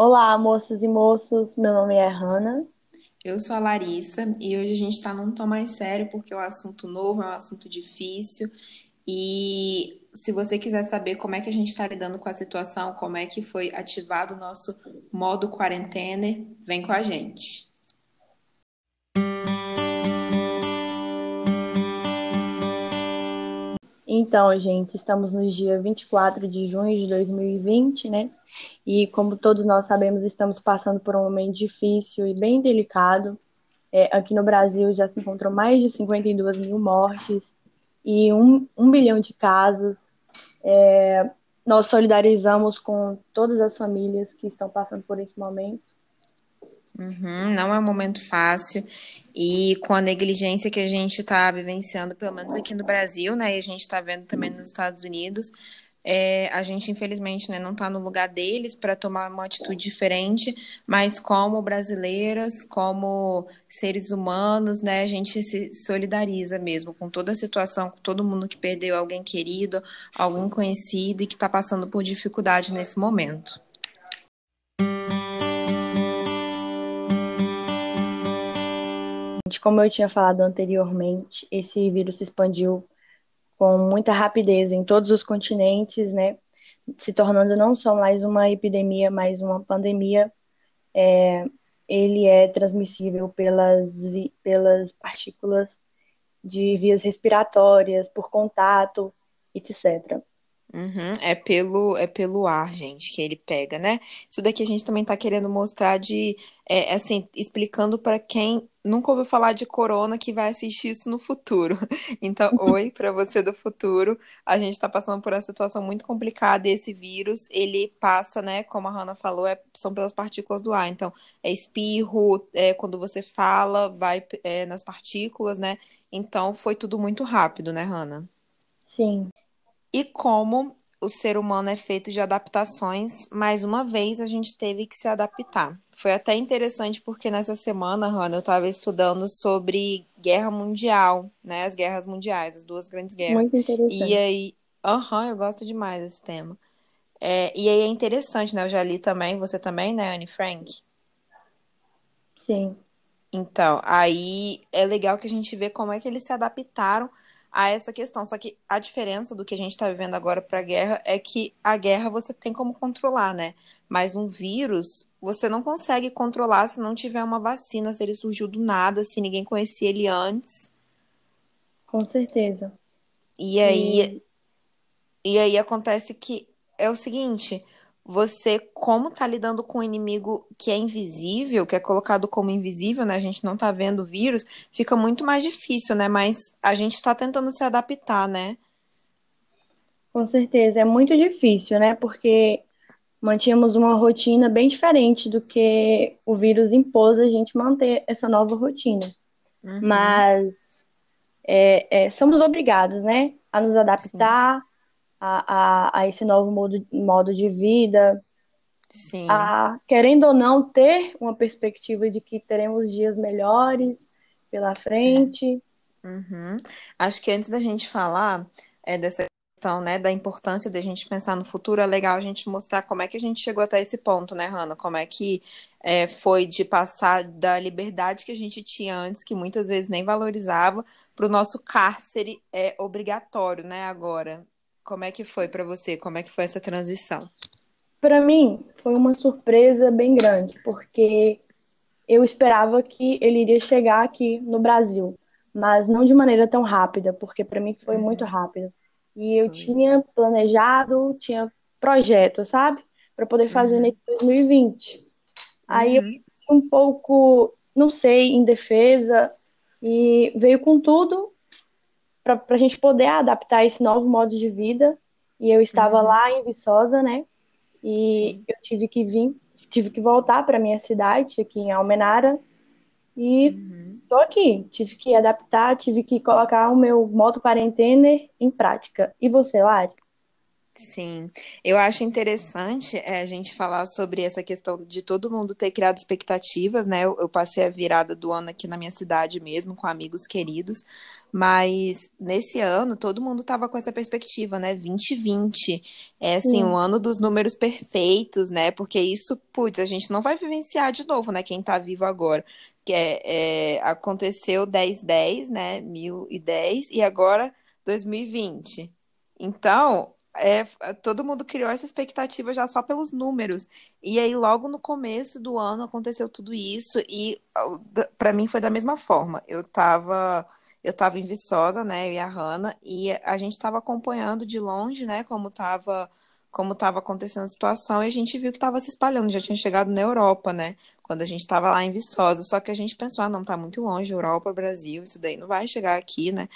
Olá, moças e moços. Meu nome é Hanna. Eu sou a Larissa e hoje a gente está num tom mais sério porque é um assunto novo, é um assunto difícil. E se você quiser saber como é que a gente está lidando com a situação, como é que foi ativado o nosso modo quarentena, vem com a gente. Então, gente, estamos no dia 24 de junho de 2020, né? E como todos nós sabemos, estamos passando por um momento difícil e bem delicado. É, aqui no Brasil já se encontram mais de 52 mil mortes e um, um bilhão de casos. É, nós solidarizamos com todas as famílias que estão passando por esse momento. Uhum, não é um momento fácil e com a negligência que a gente está vivenciando, pelo menos aqui no Brasil, né, e a gente está vendo também nos Estados Unidos, é, a gente infelizmente né, não está no lugar deles para tomar uma atitude diferente, mas como brasileiras, como seres humanos, né, a gente se solidariza mesmo com toda a situação, com todo mundo que perdeu alguém querido, alguém conhecido e que está passando por dificuldade nesse momento. Como eu tinha falado anteriormente, esse vírus se expandiu com muita rapidez em todos os continentes, né? Se tornando não só mais uma epidemia, mas uma pandemia. É, ele é transmissível pelas, pelas partículas de vias respiratórias, por contato, etc. Uhum, é pelo é pelo ar, gente, que ele pega, né? Isso daqui a gente também tá querendo mostrar de, é, assim, explicando para quem nunca ouviu falar de corona que vai assistir isso no futuro. Então, oi para você do futuro. A gente está passando por uma situação muito complicada e esse vírus, ele passa, né, como a Hannah falou, é, são pelas partículas do ar. Então, é espirro, é, quando você fala, vai é, nas partículas, né? Então, foi tudo muito rápido, né, Hannah? Sim e como o ser humano é feito de adaptações, mais uma vez a gente teve que se adaptar. Foi até interessante porque nessa semana, Rana, eu estava estudando sobre guerra mundial, né? As guerras mundiais, as duas grandes guerras. Muito interessante. E aí, aham, uhum, eu gosto demais desse tema. É, e aí é interessante, né? Eu já li também, você também, né, Anne Frank? Sim. Então, aí é legal que a gente vê como é que eles se adaptaram a essa questão. Só que a diferença do que a gente está vivendo agora para a guerra é que a guerra você tem como controlar, né? Mas um vírus você não consegue controlar se não tiver uma vacina, se ele surgiu do nada, se ninguém conhecia ele antes. Com certeza. E aí, e... e aí acontece que é o seguinte você, como tá lidando com um inimigo que é invisível, que é colocado como invisível, né? A gente não tá vendo o vírus, fica muito mais difícil, né? Mas a gente tá tentando se adaptar, né? Com certeza, é muito difícil, né? Porque mantínhamos uma rotina bem diferente do que o vírus impôs a gente manter essa nova rotina. Uhum. Mas é, é, somos obrigados, né? A nos adaptar, Sim a, a, a esse novo modo, modo de vida, Sim. a, querendo ou não, ter uma perspectiva de que teremos dias melhores pela frente. Uhum. Acho que antes da gente falar é, dessa questão, né, da importância da gente pensar no futuro, é legal a gente mostrar como é que a gente chegou até esse ponto, né, Hanna? Como é que é, foi de passar da liberdade que a gente tinha antes, que muitas vezes nem valorizava, para o nosso cárcere é, obrigatório, né, agora. Como é que foi para você? Como é que foi essa transição? Para mim, foi uma surpresa bem grande, porque eu esperava que ele iria chegar aqui no Brasil, mas não de maneira tão rápida, porque para mim foi uhum. muito rápido. E eu tinha planejado, tinha projeto, sabe? Para poder fazer uhum. nesse 2020. Aí eu uhum. fiquei um pouco, não sei, indefesa, e veio com tudo para a gente poder adaptar esse novo modo de vida. E eu estava uhum. lá em Viçosa, né? E Sim. eu tive que vir, tive que voltar para minha cidade, aqui em Almenara. E uhum. tô aqui, tive que adaptar, tive que colocar o meu modo quarentena em prática. E você, Lari? Sim, eu acho interessante é, a gente falar sobre essa questão de todo mundo ter criado expectativas, né? Eu, eu, passei a virada do ano aqui na minha cidade mesmo, com amigos queridos, mas nesse ano todo mundo tava com essa perspectiva, né? 2020 é assim, o ano dos números perfeitos, né? Porque isso, putz, a gente não vai vivenciar de novo, né? Quem tá vivo agora. Que é, é aconteceu 1010, né? 1010 e agora 2020. Então, é, todo mundo criou essa expectativa já só pelos números. E aí, logo no começo do ano, aconteceu tudo isso. E para mim foi da mesma forma. Eu tava, eu tava em Viçosa, né? Eu e a Hanna, e a gente estava acompanhando de longe, né? Como tava, como tava acontecendo a situação, e a gente viu que estava se espalhando, já tinha chegado na Europa, né? Quando a gente estava lá em Viçosa. Só que a gente pensou, ah, não, tá muito longe, Europa, Brasil, isso daí não vai chegar aqui, né?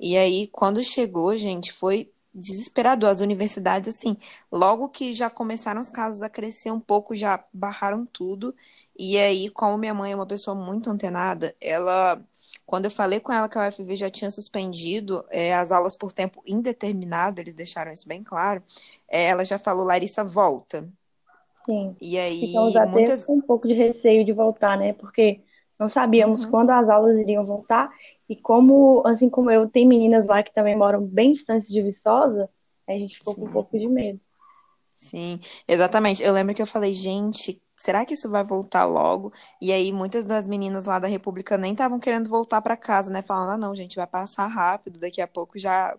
E aí, quando chegou, gente, foi desesperador. As universidades, assim, logo que já começaram os casos a crescer um pouco, já barraram tudo. E aí, como minha mãe é uma pessoa muito antenada, ela, quando eu falei com ela que a UFV já tinha suspendido é, as aulas por tempo indeterminado, eles deixaram isso bem claro, é, ela já falou, Larissa, volta. Sim. E aí, Ficamos até muitas. com um pouco de receio de voltar, né? Porque não sabíamos Uhum, quando as aulas iriam voltar. E como, assim como eu, tem meninas lá que também moram bem distantes de Viçosa, a gente ficou com um sim. pouco de medo. Sim, exatamente. Eu lembro que eu falei, gente, será que isso vai voltar logo? E aí muitas das meninas lá da República nem estavam querendo voltar para casa, né? Falando, ah, não, gente, vai passar rápido, daqui a pouco já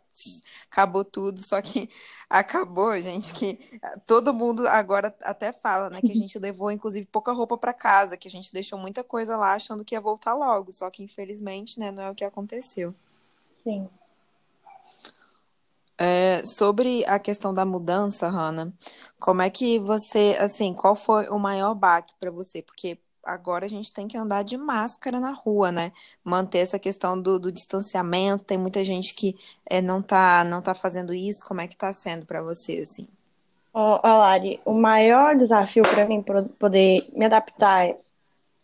acabou tudo. Só que acabou, gente, que todo mundo agora até fala, né, que a gente levou inclusive pouca roupa para casa, que a gente deixou muita coisa lá achando que ia voltar logo, só que infelizmente, né, não é o que aconteceu. Sim. É, sobre a questão da mudança, Hannah, como é que você, assim, qual foi o maior baque para você? Porque agora a gente tem que andar de máscara na rua, né? Manter essa questão do, do distanciamento. Tem muita gente que é, não tá, não tá fazendo isso. Como é que tá sendo para você, assim? Ó, ó, Lari, o maior desafio para mim poder me adaptar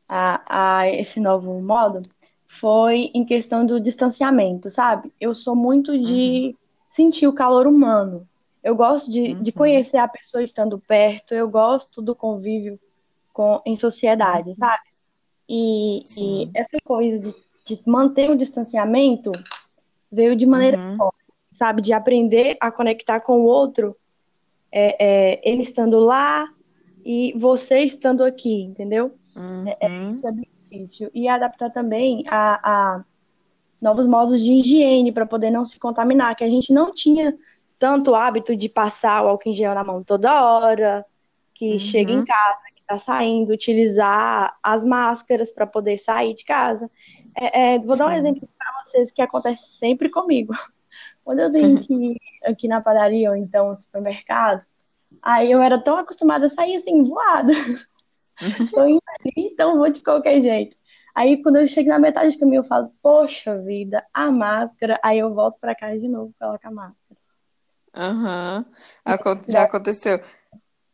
a, a esse novo modo foi em questão do distanciamento, sabe? Eu sou muito Uhum, de sentir o calor humano. Eu gosto de, de uhum, conhecer a pessoa estando perto, eu gosto do convívio com, em sociedade, uhum. sabe? E, e essa coisa de, de manter o distanciamento veio de maneira, Uhum, sabe, de aprender a conectar com o outro, é, é, ele estando lá e você estando aqui, entendeu? uhum, Isso é bem difícil. E adaptar também a, a novos modos de higiene para poder não se contaminar, que a gente não tinha tanto hábito de passar o álcool em gel na mão toda hora, que chega em uhum. casa, que está saindo, utilizar as máscaras para poder sair de casa. É, é, vou dar um Sim. exemplo para vocês que acontece sempre comigo. Quando eu tenho que ir aqui na padaria ou então no supermercado, aí eu era tão acostumada a sair assim, voada. Tô indo ali, então vou de qualquer jeito. Aí quando eu chego na metade do caminho, eu falo, poxa vida, a máscara. Aí eu volto pra casa de novo, coloco a máscara. Aham. Acon- Já aconteceu.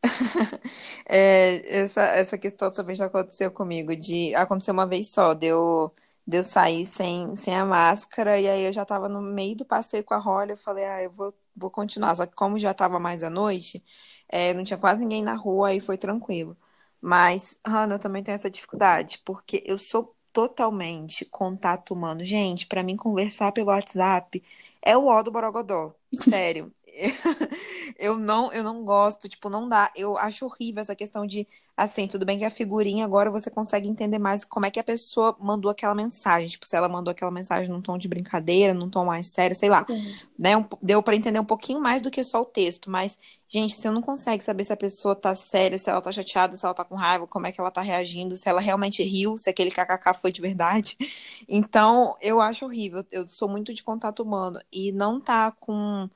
É, essa, essa questão também já aconteceu comigo, de aconteceu uma vez só, deu de eu sair sem, sem a máscara, e aí eu já tava no meio do passeio com a Holly, eu falei, ah, eu vou, vou continuar. Só que como já tava mais à noite, é, não tinha quase ninguém na rua, aí foi tranquilo. Mas, Hannah, eu também tenho essa dificuldade, porque eu sou totalmente contato humano. Gente, pra mim conversar pelo WhatsApp é o ó do Borogodó. Sério. Eu não, eu não gosto, tipo, não dá. Eu acho horrível essa questão de, assim, tudo bem que a figurinha agora você consegue entender mais como é que a pessoa mandou aquela mensagem. Tipo, se ela mandou aquela mensagem num tom de brincadeira, num tom mais sério, sei lá. Sim, Né? Um- deu pra entender um pouquinho mais do que só o texto. Mas, gente, você não consegue saber se a pessoa tá séria, se ela tá chateada, se ela tá com raiva, como é que ela tá reagindo, se ela realmente riu, se aquele kkk foi de verdade. Então, eu acho horrível. Eu sou muito de contato humano. E não tá com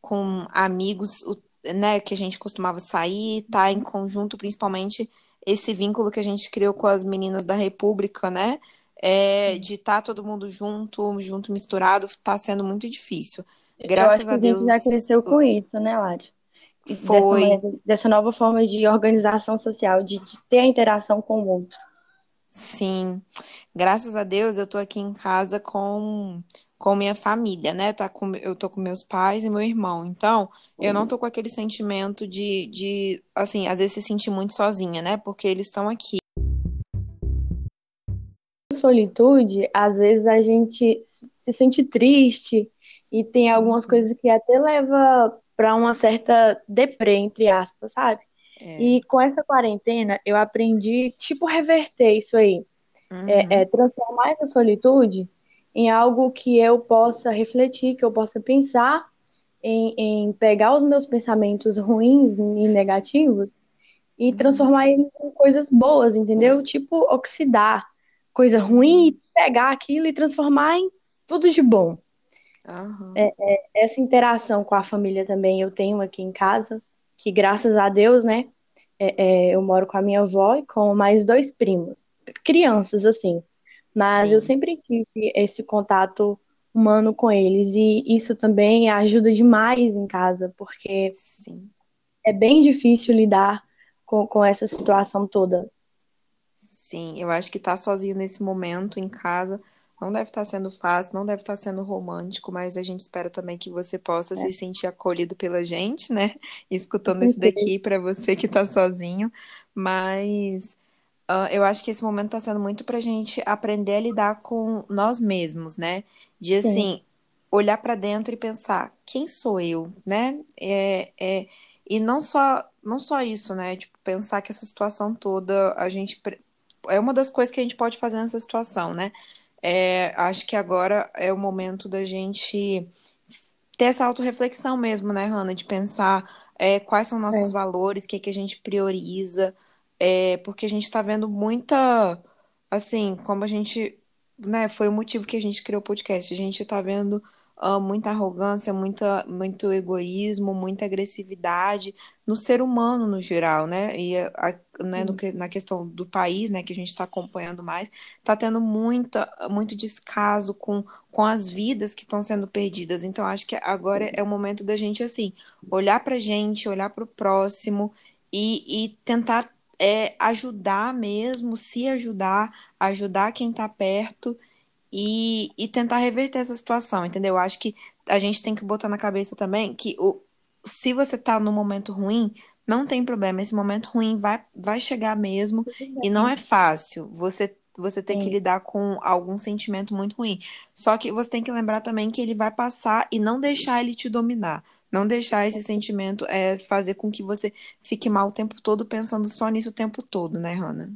com amigos, né, que a gente costumava sair, tá em conjunto, principalmente esse vínculo que a gente criou com as meninas da República, né? É, de estar todo mundo junto, junto misturado, tá sendo muito difícil. Graças que a a gente já Deus cresceu com isso, né, Lari? Dessa foi, maneira, dessa nova forma de organização social, de, de ter a interação com o outro. sim. Graças a Deus eu tô aqui em casa com com minha família, né? Tá com, eu tô com meus pais e meu irmão. Então, eu não tô com aquele sentimento de, de assim, às vezes se sentir muito sozinha, né? Porque eles estão aqui. Solitude, às vezes a gente se sente triste e tem algumas uhum. coisas que até leva para uma certa deprê, entre aspas, sabe? É. E com essa quarentena, eu aprendi, tipo, reverter isso aí. Uhum. É, é, transformar essa solitude em algo que eu possa refletir, que eu possa pensar em, em pegar os meus pensamentos ruins e negativos e uhum. transformar eles em coisas boas, entendeu? Tipo, oxidar coisa ruim e pegar aquilo e transformar em tudo de bom. Uhum. É, é, essa interação com a família também eu tenho aqui em casa, que graças a Deus, né, é, é eu moro com a minha avó e com mais dois primos, crianças assim, mas Sim. eu sempre tive esse contato humano com eles e isso também ajuda demais em casa, porque Sim. é bem difícil lidar com, com essa situação toda. Sim, eu acho que estar tá sozinho nesse momento em casa não deve estar sendo fácil, não deve estar sendo romântico, mas a gente espera também que você possa é. se sentir acolhido pela gente, né? Escutando isso daqui para você que está sozinho. Mas uh, eu acho que esse momento está sendo muito para a gente aprender a lidar com nós mesmos, né? De assim, Sim. olhar para dentro e pensar, quem sou eu, né? É, é, e não só, não só isso, né? Tipo, pensar que essa situação toda a gente é uma das coisas que a gente pode fazer nessa situação, né? É, acho que agora é o momento da gente ter essa autorreflexão mesmo, né, Hanna? De pensar é, quais são nossos é. valores, o que, é que a gente prioriza, é, porque a gente está vendo muita, assim, como a gente, né, foi o motivo que a gente criou o podcast, a gente está vendo uh, muita arrogância, muita, muito egoísmo, muita agressividade no ser humano no geral, né? E a, né, no, na questão do país, né, que a gente está acompanhando mais, está tendo muita, muito descaso com, com as vidas que estão sendo perdidas. Então, acho que agora é o momento da gente, assim, olhar para a gente, olhar para o próximo e, e tentar é, ajudar mesmo, se ajudar, ajudar quem está perto e, e tentar reverter essa situação, entendeu? Eu acho que a gente tem que botar na cabeça também que o, se você tá num momento ruim, não tem problema, esse momento ruim vai, vai chegar mesmo e não é fácil. Você você tem que lidar com algum sentimento muito ruim. Só que você tem que lembrar também que ele vai passar e não deixar ele te dominar. Não deixar esse sentimento é, fazer com que você fique mal o tempo todo pensando só nisso o tempo todo, né, Hannah?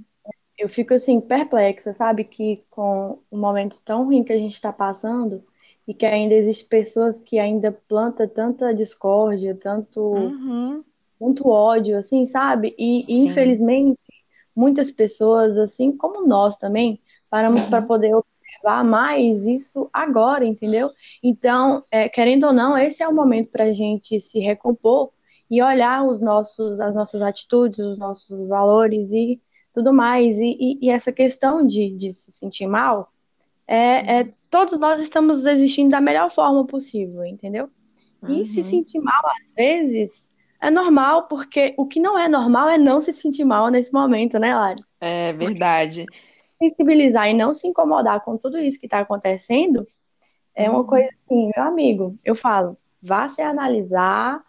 eu fico assim, perplexa, sabe? Que com o momento tão ruim que a gente está passando e que ainda existem pessoas que ainda plantam tanta discórdia, tanto, uhum. tanto ódio, assim, sabe? E, e, infelizmente, muitas pessoas, assim como nós também, paramos uhum. para poder observar mais isso agora, entendeu? Então, é, querendo ou não, esse é o momento para a gente se recompor e olhar os nossos, as nossas atitudes, os nossos valores e tudo mais. E, e, e essa questão de, de, se sentir mal, é, é, todos nós estamos existindo da melhor forma possível, entendeu? E uhum. se sentir mal, às vezes, é normal, porque o que não é normal é não se sentir mal nesse momento, né, Lari? É verdade. Sensibilizar e não se incomodar com tudo isso que está acontecendo é uma uhum. coisa assim, meu amigo, eu falo, vá se analisar,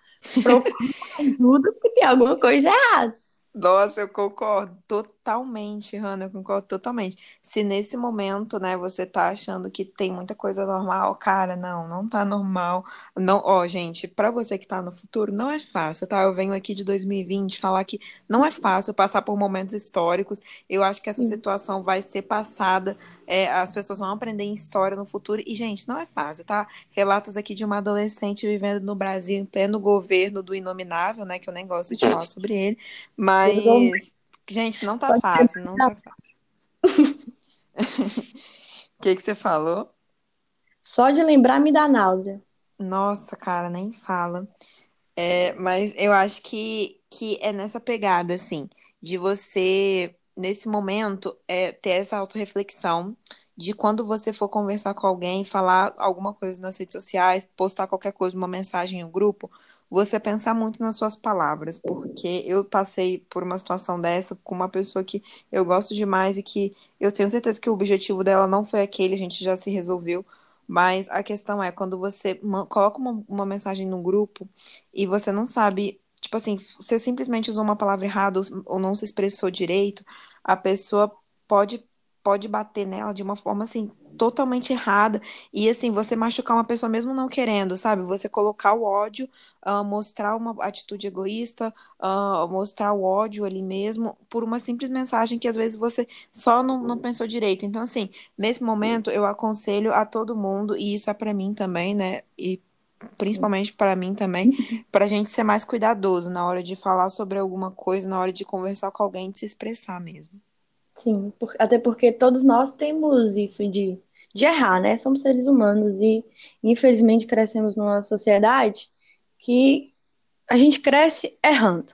procure ajuda, porque tem alguma coisa errada. Nossa, eu concordo totalmente, Hannah, eu concordo totalmente. Se nesse momento, né, você tá achando que tem muita coisa normal, cara, não, não tá normal. Não, ó, gente, para você que tá no futuro, não é fácil, tá? Eu venho aqui de 2020 falar que não é fácil passar por momentos históricos. Eu acho que essa situação vai ser passada é, as pessoas vão aprender em história no futuro. E, gente, não é fácil, tá? Relatos aqui de uma adolescente vivendo no Brasil em pleno governo do Inominável, né? Que eu nem gosto de falar sobre ele. Mas, gente, não tá fácil, não tá fácil. O que, que você falou? Só de lembrar me dá náusea. Nossa, cara, nem fala. É, mas eu acho que, que é nessa pegada, assim, de você nesse momento, é ter essa autorreflexão de quando você for conversar com alguém, falar alguma coisa nas redes sociais, postar qualquer coisa, uma mensagem em um grupo, você pensar muito nas suas palavras, porque eu passei por uma situação dessa com uma pessoa que eu gosto demais e que eu tenho certeza que o objetivo dela não foi aquele, a gente já se resolveu, Mas a questão é, quando você coloca uma, uma mensagem no grupo e você não sabe, tipo assim, você simplesmente usou uma palavra errada ou, ou não se expressou direito, a pessoa pode, pode bater nela de uma forma assim totalmente errada. E assim, você machucar uma pessoa mesmo não querendo, sabe? Você colocar o ódio, uh, mostrar uma atitude egoísta, uh, mostrar o ódio ali mesmo, por uma simples mensagem que às vezes você só não, não pensou direito. Então, assim, nesse momento eu aconselho a todo mundo, e isso é para mim também, né? E principalmente para mim também, para a gente ser mais cuidadoso na hora de falar sobre alguma coisa, na hora de conversar com alguém, de se expressar mesmo. Sim, por, até porque todos nós temos isso de, de errar, né? Somos seres humanos e, infelizmente, crescemos numa sociedade que a gente cresce errando.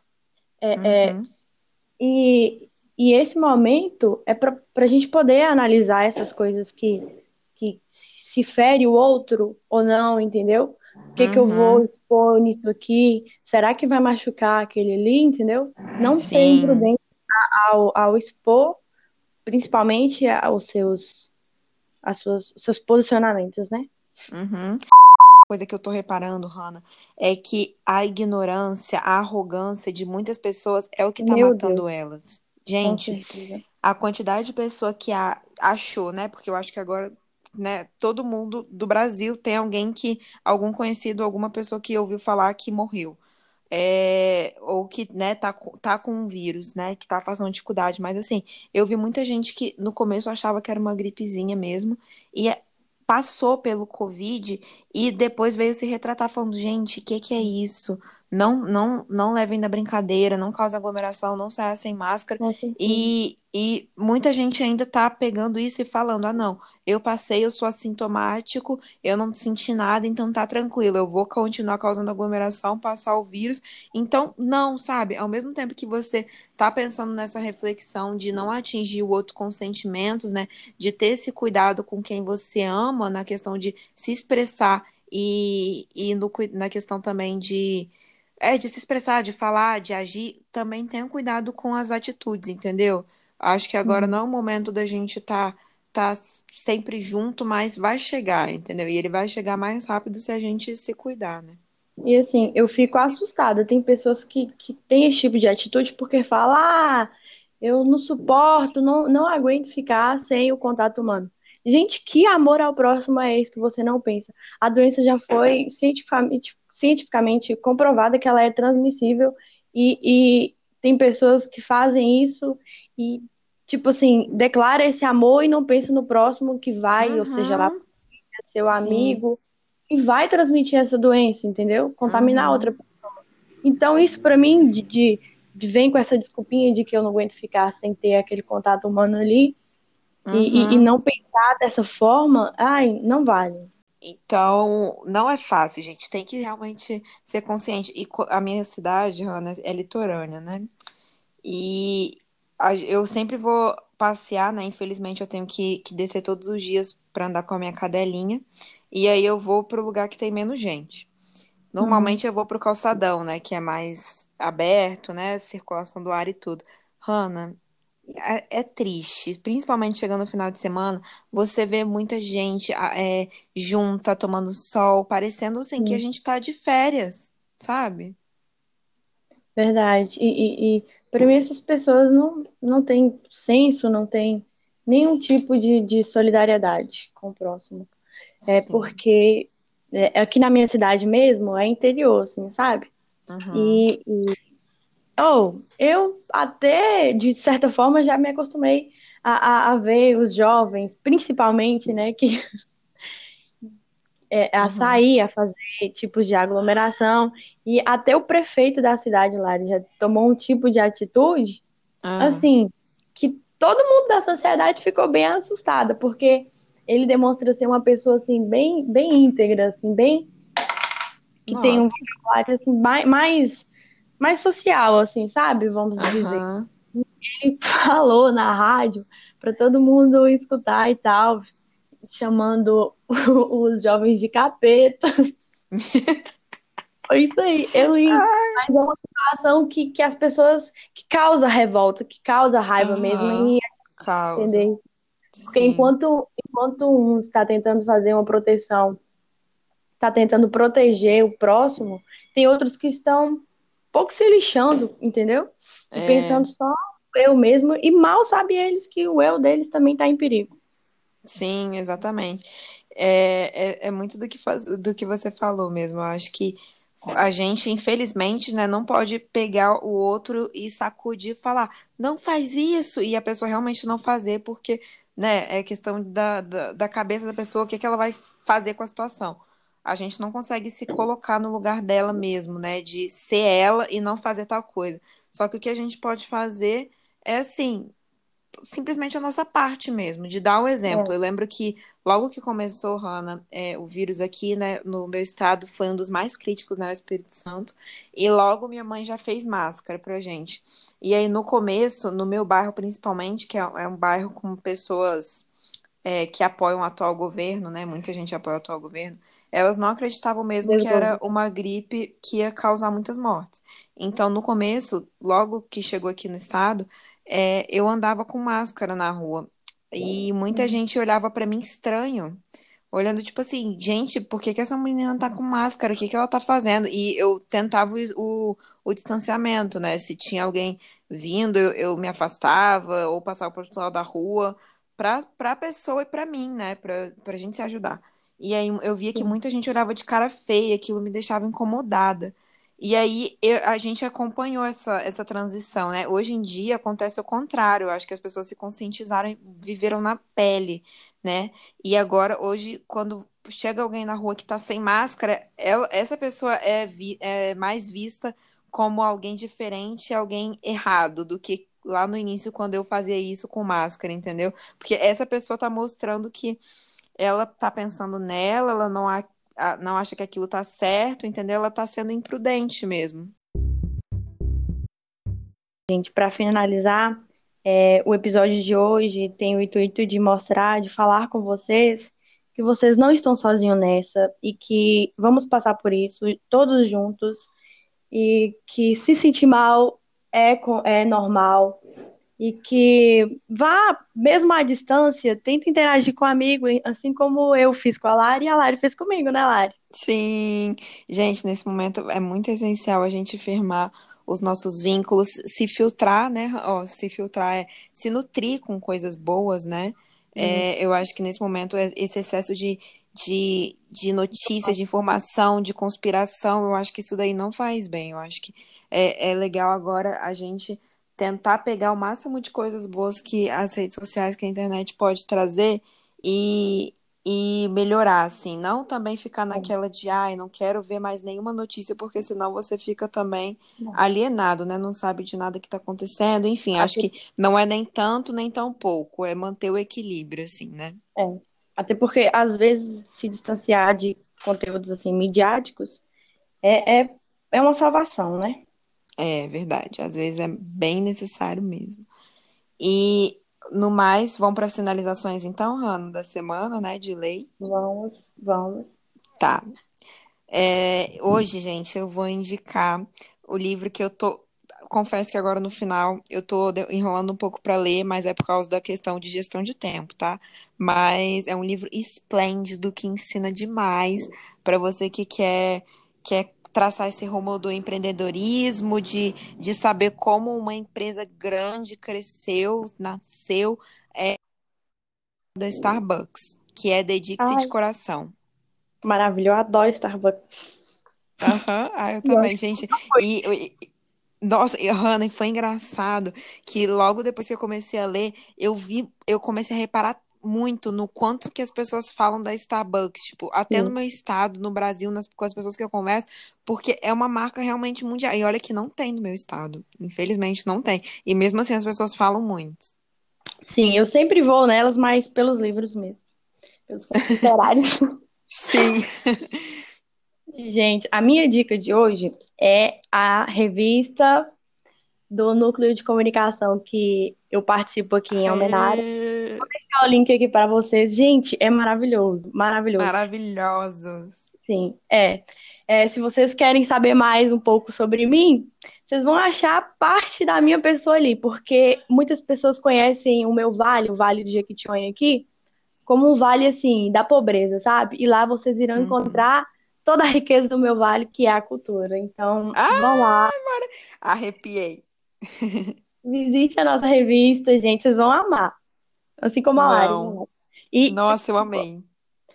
É, é uhum. é, e, e esse momento é para a gente poder analisar essas coisas que, que se fere o outro ou não, entendeu? O que, uhum. que eu vou uhum. expor nisso aqui? Será que vai machucar aquele ali, entendeu? Não Sim. ser imprudente ao, ao expor principalmente os seus, as suas, os seus posicionamentos, né? Uhum. Coisa que eu tô reparando, Hanna, é que a ignorância, a arrogância de muitas pessoas é o que tá Meu matando Deus. elas. Gente, a quantidade de pessoa que a, achou, né? Porque eu acho que agora né, todo mundo do Brasil tem alguém que, algum conhecido, alguma pessoa que ouviu falar que morreu é, ou que, né, tá, tá com um vírus, né, que tá passando dificuldade. Mas, assim, eu vi muita gente que no começo achava que era uma gripezinha mesmo, e é, passou pelo Covid e depois veio se retratar falando, gente, o que que é isso? Não, não, não levem na brincadeira, não causa aglomeração, não saia sem máscara. E, e muita gente ainda tá pegando isso e falando: ah, não, eu passei, eu sou assintomático, eu não senti nada, então tá tranquilo, eu vou continuar causando aglomeração, passar o vírus. Então, não, sabe? Ao mesmo tempo que você tá pensando nessa reflexão de não atingir o outro com sentimentos, né? De ter esse cuidado com quem você ama, na questão de se expressar e, e no, na questão também de é, de se expressar, de falar, de agir, também tenha cuidado com as atitudes, entendeu? Acho que agora não é o momento da gente estar tá, tá sempre junto, mas vai chegar, entendeu? E ele vai chegar mais rápido se a gente se cuidar, né? E assim, eu fico assustada. Tem pessoas que, que têm esse tipo de atitude porque falam, ah, eu não suporto, não, não aguento ficar sem o contato humano. Gente, que amor ao próximo é esse que você não pensa? A doença já foi cientificamente cientificamente comprovada que ela é transmissível e, e tem pessoas que fazem isso e, tipo assim, declara esse amor e não pensa no próximo que vai, uhum. ou seja, lá seu Sim. amigo, e vai transmitir essa doença, entendeu? Contaminar uhum. outra pessoa. Então, isso para mim, de, de, de, vem com essa desculpinha de que eu não aguento ficar sem ter aquele contato humano ali, uhum. e, e, e não pensar dessa forma, ai, não vale. Então, não é fácil, gente. Tem que realmente ser consciente. E a minha cidade, Ana, é litorânea, né? E eu sempre vou passear, né? Infelizmente, eu tenho que, que descer todos os dias para andar com a minha cadelinha. E aí eu vou para o lugar que tem menos gente. Normalmente uhum. eu vou para o calçadão, né? Que é mais aberto, né? Circulação do ar e tudo. Hanna, é, é, triste, principalmente chegando no final de semana, você vê muita gente é, junta, tomando sol, parecendo assim que a gente tá de férias, sabe? Verdade. E, e, e para mim essas pessoas não, não têm senso, não têm nenhum tipo de, de solidariedade com o próximo. É Sim. porque é, aqui na minha cidade mesmo é interior, assim, sabe? Uhum. E, e Oh, eu até, de certa forma, já me acostumei a, a, a ver os jovens, principalmente, né, que é, a uhum. sair, a fazer tipos de aglomeração, e até o prefeito da cidade lá já tomou um tipo de atitude, ah. assim, que todo mundo da sociedade ficou bem assustada, porque ele demonstra ser uma pessoa, assim, bem, bem íntegra, assim, bem... que Nossa. tem um vocabulário, assim, mais, mais social, assim, sabe? Vamos uhum. dizer. Ele falou na rádio para todo mundo escutar e tal, chamando os jovens de capeta. Isso aí, eu li. Mas é uma situação que, que as pessoas que causa revolta, que causa raiva uhum. mesmo. E, causa. Entendeu? Porque enquanto, enquanto um está tentando fazer uma proteção, está tentando proteger o próximo, tem outros que estão pouco se lixando, entendeu? E É, pensando só eu mesmo, e mal sabem eles que o eu deles também está em perigo. sim, exatamente. É, é, é muito do que faz, do que você falou mesmo. Eu acho que a gente, infelizmente, né, não pode pegar o outro e sacudir e falar, não faz isso, e a pessoa realmente não fazer, porque, né, é questão da, da, da cabeça da pessoa, o que que ela vai fazer com a situação. A gente não consegue se colocar no lugar dela mesmo, né, de ser ela e não fazer tal coisa. Só que o que a gente pode fazer é assim simplesmente a nossa parte mesmo, de dar o exemplo. Eu É, lembro que logo que começou, Hanna, é, o vírus aqui, né, no meu estado foi um dos mais críticos, né, o Espírito Santo, e logo minha mãe já fez máscara pra gente. E aí no começo, no meu bairro principalmente, que é, é um bairro com pessoas é, que apoiam o atual governo, né, muita gente apoia o atual governo, elas não acreditavam mesmo que era uma gripe que ia causar muitas mortes. Então, no começo, logo que chegou aqui no estado, é, eu andava com máscara na rua e muita Uhum. gente olhava pra mim estranho, olhando tipo assim, gente, por que que essa menina tá com máscara? O que que ela tá fazendo? E eu tentava o, o, o distanciamento, né? Se tinha alguém vindo, eu, eu me afastava ou passava por outro lado da rua pra, pra pessoa e pra mim, né? Pra, pra gente se ajudar. E aí eu via que muita gente olhava de cara feia, aquilo me deixava incomodada. E aí eu- a gente acompanhou essa, essa transição, né? Hoje em dia acontece o contrário. Eu acho que as pessoas se conscientizaram e viveram na pele, né? E agora, hoje, quando chega alguém na rua que tá sem máscara, ela- essa pessoa é, vi- é mais vista como alguém diferente, alguém errado, do que lá no início, quando eu fazia isso com máscara, entendeu? Porque essa pessoa tá mostrando que ela tá pensando nela, ela não, a- a- não acha que aquilo tá certo, entendeu? Ela tá sendo imprudente mesmo. Gente, para finalizar, é, o episódio de hoje tem o intuito de mostrar, de falar com vocês que vocês não estão sozinhos nessa e que vamos passar por isso todos juntos e que se sentir mal é, é normal e que vá, mesmo à distância, tenta interagir com o amigo, assim como eu fiz com a Lari e a Lari fez comigo, né, Lari? Sim, gente, nesse momento é muito essencial a gente firmar os nossos vínculos, se filtrar, né? Ó, se filtrar é se nutrir com coisas boas, né? Sim. É, eu acho que nesse momento é- esse excesso de, de, de notícias, de informação, de conspiração, eu acho que isso daí não faz bem. Eu acho que é, é legal agora a gente tentar pegar o máximo de coisas boas que as redes sociais, que a internet pode trazer e e melhorar, assim, não também ficar naquela de, ai, não quero ver mais nenhuma notícia, porque senão você fica também alienado, né? Não sabe de nada que tá acontecendo. Enfim, acho que não é nem tanto, nem tão pouco, é manter o equilíbrio, assim, né? é. Até porque, às vezes, se distanciar de conteúdos assim midiáticos é, é, é uma salvação, né? É verdade, às vezes é bem necessário mesmo. E no mais, vamos para as finalizações então, Rano, da semana, né, de lei. Vamos, vamos. Tá. É, hoje, gente, eu vou indicar o livro que eu tô. Confesso que agora no final eu tô enrolando um pouco para ler, mas é por causa da questão de gestão de tempo, tá? Mas é um livro esplêndido que ensina demais para você que quer, quer traçar esse rumo do empreendedorismo, de, de saber como uma empresa grande cresceu, nasceu, da Starbucks, que é Dedique-se de Coração. maravilha, eu adoro Starbucks. Aham, ah, eu também, gente. E, e- nossa, e, Hannah, foi engraçado que logo depois que eu comecei a ler, eu vi, eu comecei a reparar muito no quanto que as pessoas falam da Starbucks, tipo, até no sim. meu estado, no Brasil, nas, com as pessoas que eu converso, porque é uma marca realmente mundial. E olha que não tem no meu estado, infelizmente não tem. E mesmo assim as pessoas falam muito. Sim, eu sempre vou nelas, mas pelos livros mesmo, pelos literários. Sim. Gente, a minha dica de hoje é a revista do Núcleo de Comunicação que eu participo aqui em Almenara. Aê, Vou deixar o link aqui para vocês. Gente, é maravilhoso, maravilhoso. maravilhosos. Sim, é. É, se vocês querem saber mais um pouco sobre mim, vocês vão achar parte da minha pessoa ali, porque muitas pessoas conhecem o meu vale, o Vale do Jequitinhonha aqui, como um vale assim da pobreza, sabe? E lá vocês irão Uhum. encontrar toda a riqueza do meu vale, que é a cultura. Então, Ah, vão lá, arrepiei. visite a nossa revista, gente, vocês vão amar. Assim como a. Não. né? E Nossa, eu amei.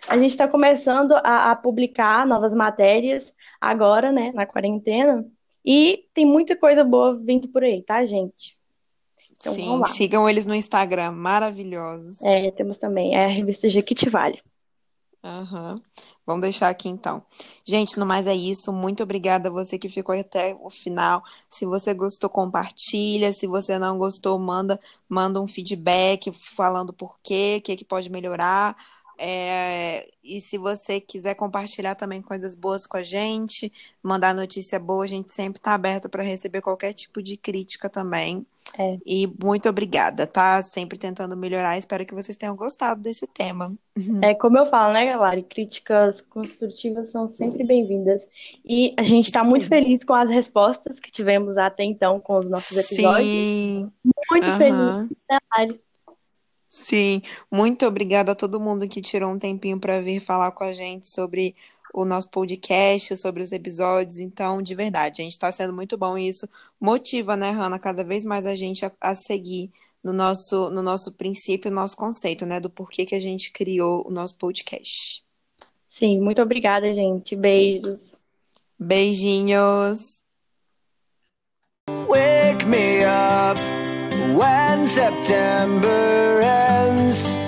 a gente está começando a, a publicar novas matérias agora, né, na quarentena. E tem muita coisa boa vindo por aí, tá, gente? Então Sim, sigam eles no Instagram, maravilhosos. É, temos também é a revista Jequiti-Vale. Aham. Vamos deixar aqui então. Gente, no mais é isso. Muito obrigada a você que ficou até o final. Se você gostou, compartilha. Se você não gostou, manda, manda um feedback falando por quê, o que que pode melhorar. É, e se você quiser compartilhar também coisas boas com a gente, mandar notícia boa, a gente sempre está aberto para receber qualquer tipo de crítica também. É. E muito obrigada, tá? Sempre tentando melhorar. Espero que vocês tenham gostado desse tema. É como eu falo, né, Lari? Críticas construtivas são sempre bem-vindas. E a gente está muito feliz com as respostas que tivemos até então com os nossos episódios. Sim. Muito feliz, Aham. né, Lari? Sim, muito obrigada a todo mundo que tirou um tempinho para vir falar com a gente sobre o nosso podcast, sobre os episódios. Então, de verdade, a gente está sendo muito bom e isso motiva, né, Hanna, cada vez mais a gente a, a seguir no nosso, no nosso princípio, no nosso conceito, né, do porquê que a gente criou o nosso podcast. Sim, muito obrigada, gente. Beijos. Beijinhos! Wake me up when September ends.